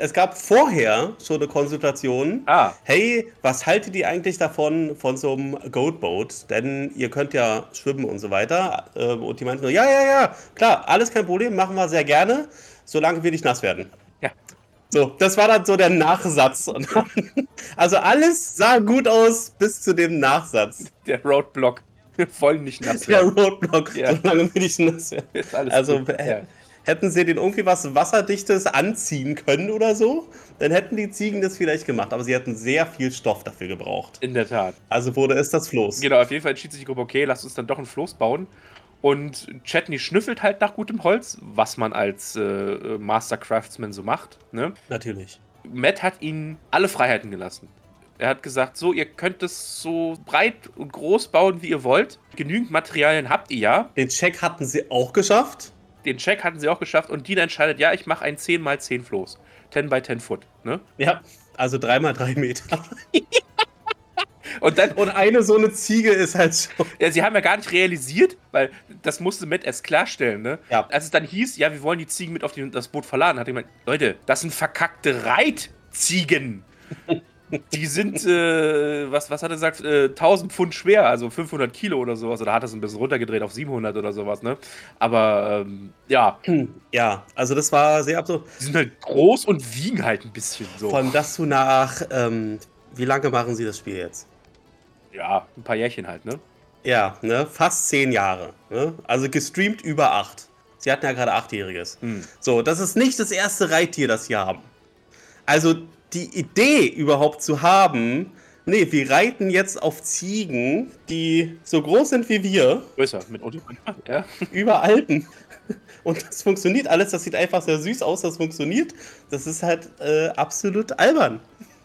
Es gab vorher schon eine Konsultation. Ah. Hey, was haltet ihr eigentlich davon, von so einem Goatboat? Denn ihr könnt ja schwimmen und so weiter. Ähm, Und die meinten nur, ja, ja, ja, klar, alles kein Problem, machen wir sehr gerne, solange wir nicht nass werden. Ja. So, das war dann so der Nachsatz. Also alles sah gut aus bis zu dem Nachsatz. Der Roadblock. Wir wollen nicht nass Der werden. Roadblock, Ja. solange wir nicht nass werden. Ist alles Also gut. äh, ja. Hätten sie den irgendwie was Wasserdichtes anziehen können oder so, dann hätten die Ziegen das vielleicht gemacht. Aber sie hätten sehr viel Stoff dafür gebraucht. in der Tat. Also wurde es das Floß. Genau, auf jeden Fall entschied sich die Gruppe, okay, lass uns dann doch ein Floß bauen. Und Chetney schnüffelt halt nach gutem Holz, was man als äh, äh, Master Craftsman so macht. Ne? Natürlich. Matt hat ihnen alle Freiheiten gelassen. Er hat gesagt, so, ihr könnt es so breit und groß bauen, wie ihr wollt. Genügend Materialien habt ihr ja. Den Check hatten sie auch geschafft. Den Check hatten sie auch geschafft und Dean entscheidet, ja, ich mache ein 10x10 Floß. 10 by 10 Foot. Ne? Ja. Also dreimal drei Meter. Und dann, Und eine so eine Ziege ist halt schon. Ja, sie haben ja gar nicht realisiert, weil das musste Matt erst klarstellen, ne? Ja. Als es dann hieß, ja, wir wollen die Ziegen mit auf die, das Boot verladen, hat er gemeint, Leute, das sind verkackte Reitziegen. Die sind, äh, was, was hat er gesagt, äh, 1000 Pfund schwer, also 500 Kilo oder sowas. Oder hat er es ein bisschen runtergedreht auf 700 oder sowas, ne? Aber, ähm, ja, Ja, also das war sehr absurd. die sind halt groß und wiegen halt ein bisschen so. Von das zu nach, ähm, wie lange machen sie das Spiel jetzt? ja, ein paar Jährchen halt, ne? Ja, ne? Fast zehn Jahre. Ne? Also gestreamt über acht. Sie hatten ja gerade achtjähriges. Hm. So, das ist nicht das erste Reittier, das sie haben. Also die Idee überhaupt zu haben, nee, wir reiten jetzt auf Ziegen, die so groß sind wie wir, Größer, mit. Ja. über Alpen. Und das funktioniert alles, das sieht einfach sehr süß aus, das funktioniert. Das ist halt äh, absolut albern.